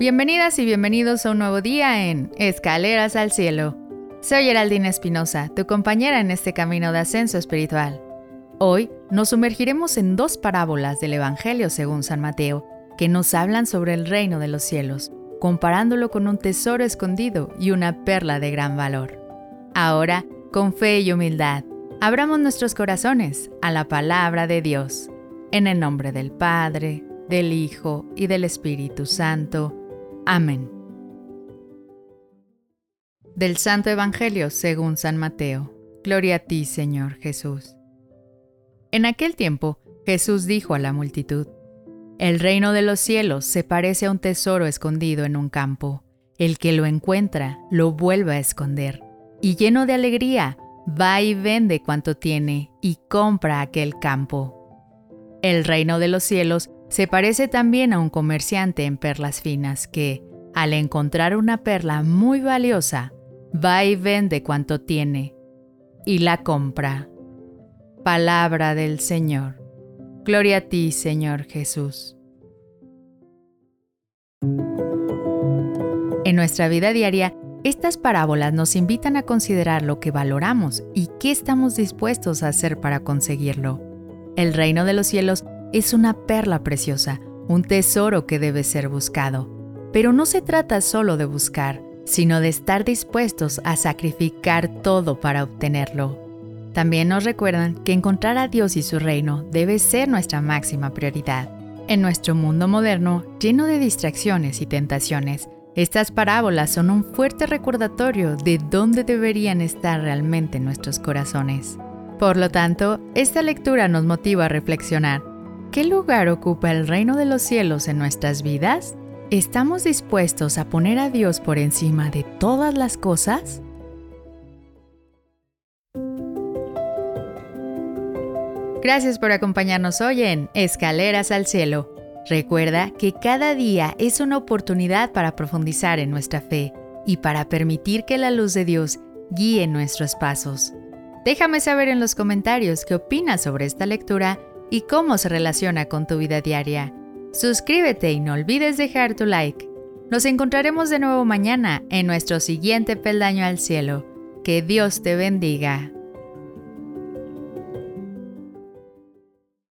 Bienvenidas y bienvenidos a un nuevo día en Escaleras al Cielo. Soy Geraldine Espinosa, tu compañera en este camino de ascenso espiritual. Hoy nos sumergiremos en dos parábolas del Evangelio según San Mateo, que nos hablan sobre el reino de los cielos, comparándolo con un tesoro escondido y una perla de gran valor. Ahora, con fe y humildad, abramos nuestros corazones a la palabra de Dios. En el nombre del Padre, del Hijo y del Espíritu Santo. Amén. Del Santo Evangelio según San Mateo. Gloria a ti, Señor Jesús. En aquel tiempo, Jesús dijo a la multitud, El reino de los cielos se parece a un tesoro escondido en un campo. El que lo encuentra lo vuelve a esconder, y lleno de alegría, va y vende cuanto tiene y compra aquel campo. El reino de los cielos se parece también a un comerciante en perlas finas que, al encontrar una perla muy valiosa, va y vende cuanto tiene y la compra. Palabra del Señor. Gloria a ti, Señor Jesús. En nuestra vida diaria, estas parábolas nos invitan a considerar lo que valoramos y qué estamos dispuestos a hacer para conseguirlo. El reino de los cielos es una perla preciosa, un tesoro que debe ser buscado. Pero no se trata solo de buscar, sino de estar dispuestos a sacrificar todo para obtenerlo. También nos recuerdan que encontrar a Dios y su reino debe ser nuestra máxima prioridad. En nuestro mundo moderno, lleno de distracciones y tentaciones, estas parábolas son un fuerte recordatorio de dónde deberían estar realmente nuestros corazones. Por lo tanto, esta lectura nos motiva a reflexionar ¿Qué lugar ocupa el reino de los cielos en nuestras vidas? ¿Estamos dispuestos a poner a Dios por encima de todas las cosas? Gracias por acompañarnos hoy en Escaleras al Cielo. Recuerda que cada día es una oportunidad para profundizar en nuestra fe y para permitir que la luz de Dios guíe nuestros pasos. Déjame saber en los comentarios qué opinas sobre esta lectura y cómo se relaciona con tu vida diaria. Suscríbete y no olvides dejar tu like. Nos encontraremos de nuevo mañana en nuestro siguiente peldaño al cielo. Que Dios te bendiga.